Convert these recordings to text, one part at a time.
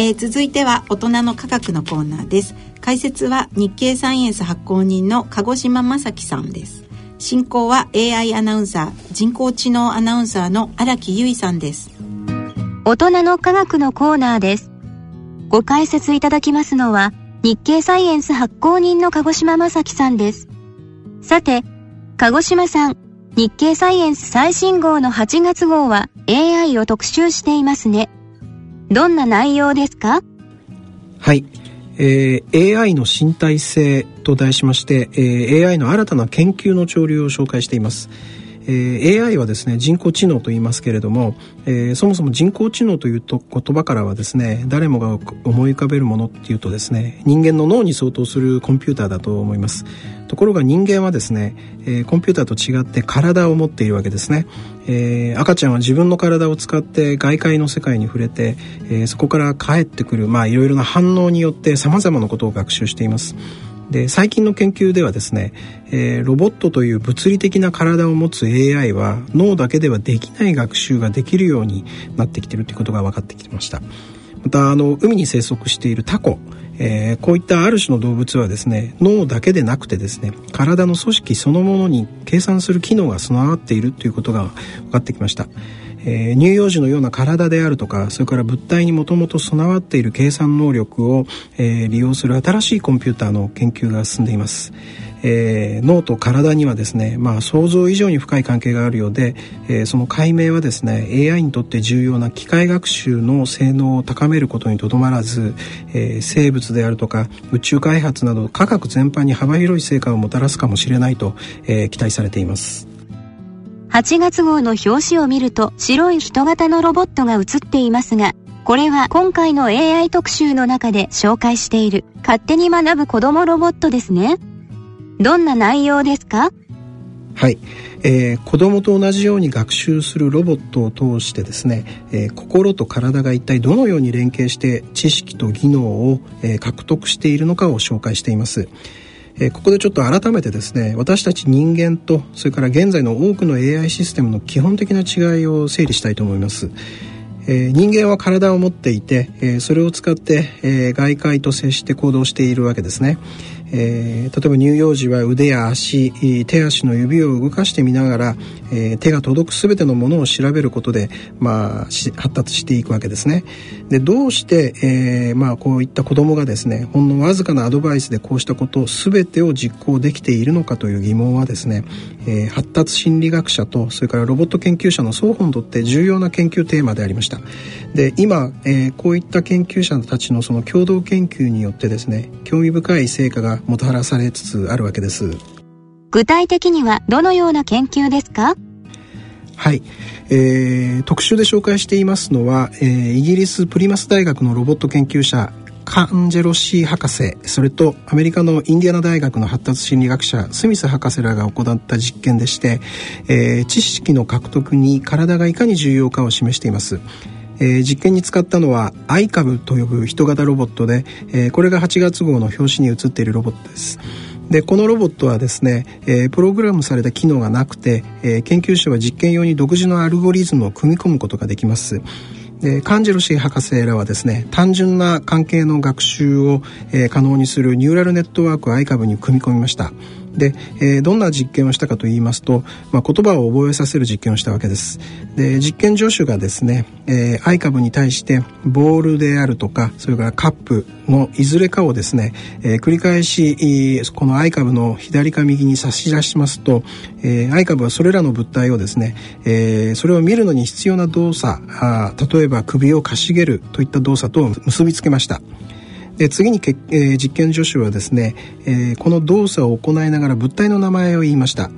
えー、続いては大人の科学のコーナーです。解説は日経サイエンス発行人の鹿児島正樹さんです。進行は AI アナウンサー人工知能アナウンサーの荒木由衣さんです。大人の科学のコーナーです。ご解説いただきますのは日経サイエンス発行人の鹿児島正樹さんです。さて鹿児島さん日経サイエンス最新号の8月号は AI を特集していますね。どんな内容ですか？はい、えー、AI の身体性と題しまして、えー、AI の新たな研究の潮流を紹介しています。えー、AI はですね人工知能と言いますけれども、えー、そもそも人工知能というと言葉からはですね誰もが思い浮かべるものっていうとですね人間の脳に相当するコンピューターだと思います。ところが人間はですね、えー、コンピューターと違って体を持っているわけですね、えー、赤ちゃんは自分の体を使って外界の世界に触れて、えー、そこから帰ってくるまあいろいろな反応によって様々なことを学習しています。で最近の研究ではですね、えー、ロボットという物理的な体を持つ AI は脳だけではできない学習ができるようになってきてるということが分かってきました。またあの海に生息しているタコえー、こういったある種の動物はですね脳だけでなくてですね体の組織そのものに計算する機能が備わっているということが分かってきました。えー、乳幼児のような体であるとかそれから物体にもともと備わっている計算能力を、えー、利用する新しいコンピューターの研究が進んでいます。えー、脳と体にはですね、まあ、想像以上に深い関係があるようで、えー、その解明はですね AI にとって重要な機械学習の性能を高めることにとどまらず、えー、生物であるとか宇宙開発など科学全般に幅広い成果をもたらすかもしれないと、え、期待されています。8月号の表紙を見ると白い人型のロボットが映っていますが、これは今回の AI 特集の中で紹介している勝手に学ぶ子供ロボットですね。どんな内容ですか？はい、えー、子供と同じように学習するロボットを通してですね、えー、心と体が一体どのように連携して知識と技能を、えー、獲得しているのかを紹介しています。えここでちょっと改めてですね私たち人間とそれから現在の多くの AI システムの基本的な違いを整理したいと思います。え、人間は体を持っていて、え、それを使って、え、外界と接して行動しているわけですね。えー、例えば乳幼児は腕や足手足の指を動かしてみながら、えー、手が届く全てのものを調べることで、まあ、発達していくわけですね。でどうして、えーまあ、こういった子どもがですねほんのわずかなアドバイスでこうしたことを全てを実行できているのかという疑問はですね、えー、発達心理学者とそれからロボット研究者の双方にとって重要な研究テーマでありました。で今、えー、こういった研究者たちのその共同研究によってですね興味深い成果がもたらされつつあるわけです。具体的にはどのような研究ですか？はい、えー、特集で紹介していますのは、えー、イギリスプリマス大学のロボット研究者カンジェロシー博士それとアメリカのインディアナ大学の発達心理学者スミス博士らが行った実験でして、えー、知識の獲得に体がいかに重要かを示していますえー、実験に使ったのはアイカブと呼ぶ人型ロボットで、えー、これが8月号の表紙に写っているロボットです。でこのロボットはですね、えー、プログラムされた機能がなくて、えー、研究者は実験用に独自のアルゴリズムを組み込むことができます。でカンジェロシー博士らはですね単純な関係の学習を、えー、可能にするニューラルネットワークをアイカブに組み込みました。で、えー、どんな実験をしたかと言いますと、まあ、言葉を覚えさせる実験をしたわけです。で実験助手がですね、えー、アイ株に対してボールであるとかそれからカップのいずれかをですね、えー、繰り返しこのアイ株の左か右に差し出しますと、えー、アイ株はそれらの物体をですね、えー、それを見るのに必要な動作あ例えば首をかしげるといった動作と結びつけました。で次にけ、えー、実験助手はですね、えー、この動作を行いながら物体の名前を言いました。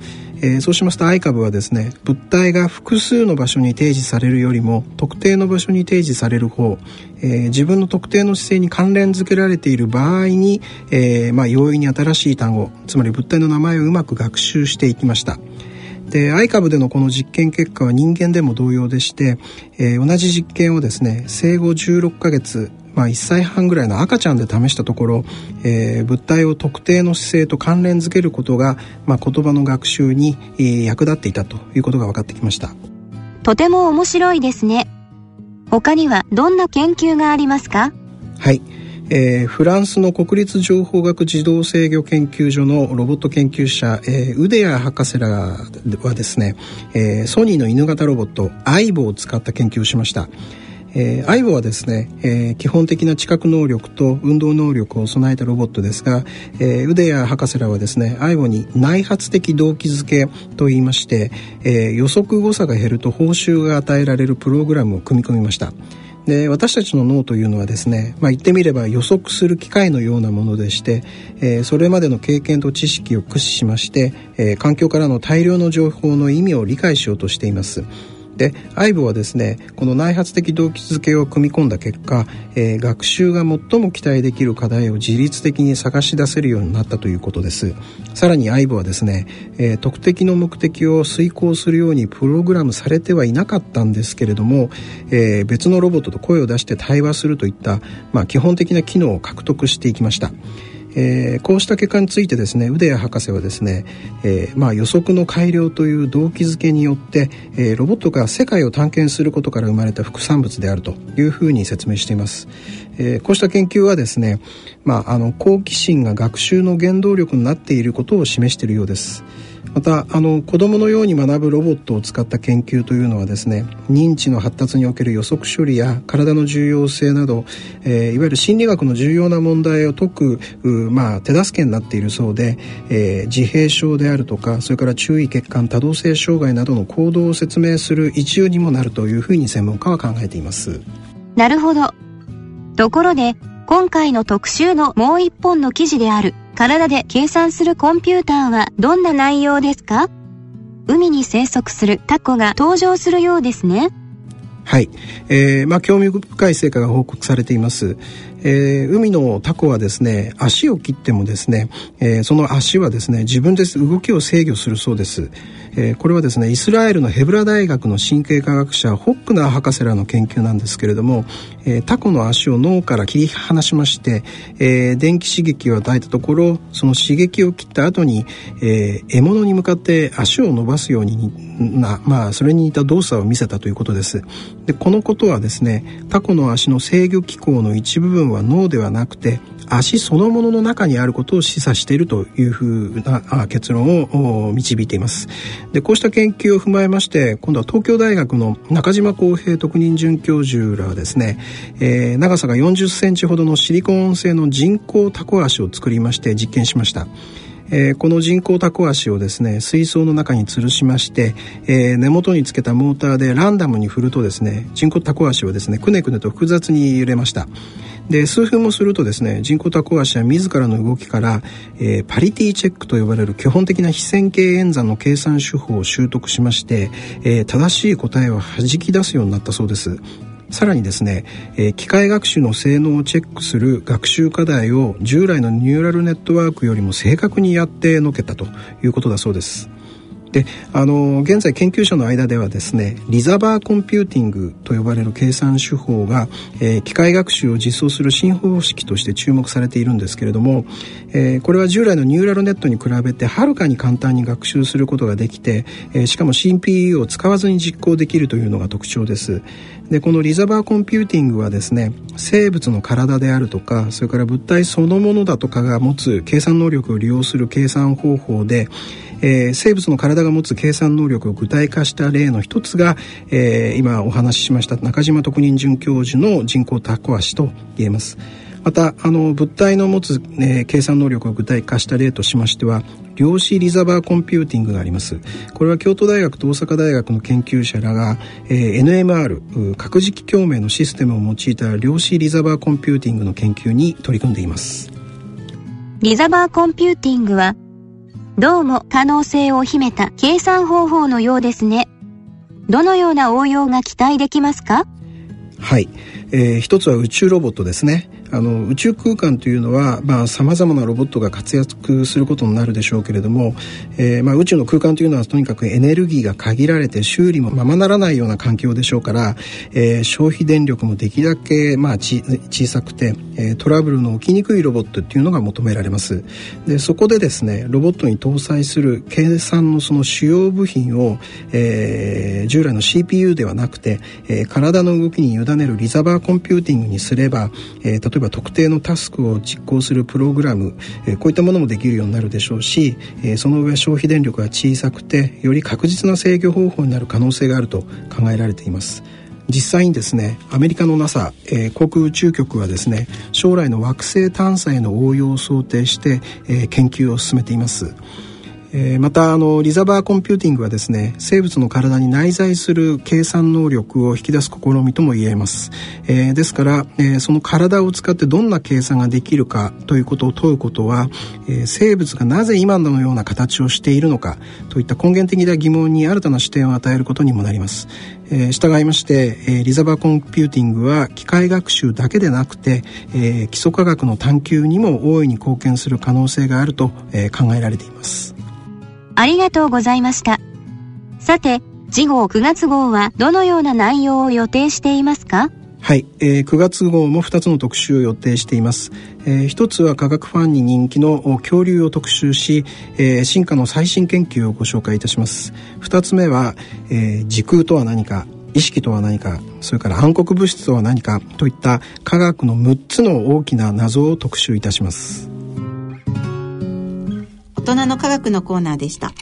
えー、そうしますと I 株はですね物体が複数の場所に提示されるよりも特定の場所に提示される方、えー、自分の特定の姿勢に関連づけられている場合に、えー、まあ、容易に新しい単語つまり物体の名前をうまく学習していきました。で I 株でのこの実験結果は人間でも同様でして、えー、同じ実験をですね生後16ヶ月まあ、1歳半ぐらいの赤ちゃんで試したところ、えー、物体を特定の姿勢と関連づけることが、まあ、言葉の学習に、えー、役立っていたということが分かってきました。とても面白いですね。他にはどんな研究がありますか？はい。えー、フランスの国立情報学自動制御研究所のロボット研究者、えー、ウデア博士らはですね、えー、ソニーの犬型ロボットアイボを使った研究をしました。えー、アイボはですね、えー、基本的な知覚能力と運動能力を備えたロボットですが、えー、ウデア博士らはですねアイボに内発的動機づけといいまして、えー、予測誤差が減ると報酬が与えられるプログラムを組み込みましたで私たちの脳というのはですね、まあ、言ってみれば予測する機械のようなものでして、えー、それまでの経験と知識を駆使しまして、えー、環境からの大量の情報の意味を理解しようとしています。で IVE はですねこの内発的動機づけを組み込んだ結果、えー、学習が最も期待できる課題を自律的に探し出せるようになったということです。さらに IVE はですね、えー、特定の目的を遂行するようにプログラムされてはいなかったんですけれども、えー、別のロボットと声を出して対話するといった、まあ、基本的な機能を獲得していきました。えー、こうした結果についてですねウデア博士はですね、えーまあ、予測の改良という動機づけによって、えー、ロボットが世界を探検することから生まれた副産物であるというふうに説明しています、えー、こうした研究はですね、まあ、あの好奇心が学習の原動力になっていることを示しているようです。またあの子供のように学ぶロボットを使った研究というのはですね認知の発達における予測処理や体の重要性など、えー、いわゆる心理学の重要な問題を解くまあ、手助けになっているそうで、えー、自閉症であるとかそれから注意欠陥多動性障害などの行動を説明する一助にもなるというふうに専門家は考えています。なるほど。ところで今回の特集のもう一本の記事である体で計算するコンピューターはどんな内容ですか？海に生息するタコが登場するようですね。はい、えー、まあ興味深い成果が報告されています。えー、海のタコはですね足を切ってもですね、えー、その足はですね自分で動きを制御するそうです、えー、これはですねイスラエルのヘブラ大学の神経科学者ホックナー博士らの研究なんですけれども、えー、タコの足を脳から切り離しまして、えー、電気刺激を与えたところその刺激を切った後に、えー、獲物に向かって足を伸ばすようになまあそれに似た動作を見せたということです。でこのことはですねタコの足の制御機構の一部分は脳ではなくて足そのものの中にあることを示唆しているというふうな結論を導いています。でこうした研究を踏まえまして今度は東京大学の中島康平特任准教授らはですね、えー、長さが40センチほどのシリコン製の人工タコ足を作りまして実験しました。えー、この人工タコ足をですね水槽の中に吊るしまして、えー、根元につけたモーターでランダムに振るとですね人工タコ足はですねくねくねと複雑に揺れました。で数分もするとですね人工タコ足は自らの動きから、えー、パリティチェックと呼ばれる基本的な非線形演算の計算手法を習得しまして、え、正しい答えを弾き出すようになったそうです。さらにですね、えー、機械学習の性能をチェックする学習課題を従来のニューラルネットワークよりも正確にやってのけたということだそうです。であの現在研究者の間ではですねリザバーコンピューティングと呼ばれる計算手法が、えー、機械学習を実装する新方式として注目されているんですけれども、えー、これは従来のニューラルネットに比べてはるかに簡単に学習することができて、えー、しかも CPU を使わずに実行できるというのが特徴ですでこのリザバーコンピューティングはですね生物の体であるとかそれから物体そのものだとかが持つ計算能力を利用する計算方法でえー、生物の体が持つ計算能力を具体化した例の一つが、えー、今お話ししました中島特任准教授の人工タコ足と言えます。またあの物体の持つ、えー、計算能力を具体化した例としましては量子リザバーコンピューティングがありますこれは京都大学と大阪大学の研究者らが、えー、NMR 核磁気共鳴のシステムを用いた量子リザバーコンピューティングの研究に取り組んでいますリザバーコンピューティングはどうも可能性を秘めた計算方法のようですね。どのような応用が期待できますか？はい、えー、一つは宇宙ロボットですね。あの宇宙空間というのはさまざ、まなロボットが活躍することになるでしょうけれども、えー、まあ、宇宙の空間というのはとにかくエネルギーが限られて修理もままならないような環境でしょうから、えー、消費電力もできるだけ、まあ、小さくて、えー、トラブルの起きにくいロボットっていうのが求められます。でそこでですねロボットに搭載する計算のその主要部品を、えー、従来の CPU ではなくて、えー、体の動きに委ねるリザバーコンピューティングにすれば、えー、例えばば特定のタスクを実行するプログラム、えー、こういったものもできるようになるでしょうし、えー、その上消費電力が小さくてより確実な制御方法になる可能性があると考えられています。実際にですねアメリカの NASA、えー、航空宇宙局はですね将来の惑星探査への応用を想定して、えー、研究を進めています。えー、またあのリザバーコンピューティングはですね生物の体に内在する計算能力を引き出す試みとも言えます、えー、ですから、えー、その体を使ってどんな計算ができるかということを問うことは、え生物がなぜ今のような形をしているのかといった根源的な疑問に新たな視点を与えることにもなります、え、従いまして、え、リザバーコンピューティングは機械学習だけでなくて、え、基礎科学の探求にも大いに貢献する可能性があると、え、考えられています。ありがとうございました。さて、次号9月号はどのような内容を予定していますか？はい、えー、9月号も2つの特集を予定しています、えー、一つは科学ファンに人気の恐竜を特集し、えー、進化の最新研究をご紹介いたします。2つ目は、えー、時空とは何か意識とは何かそれから暗黒物質とは何かといった科学の6つの大きな謎を特集いたします。大人の科学のコーナーでした。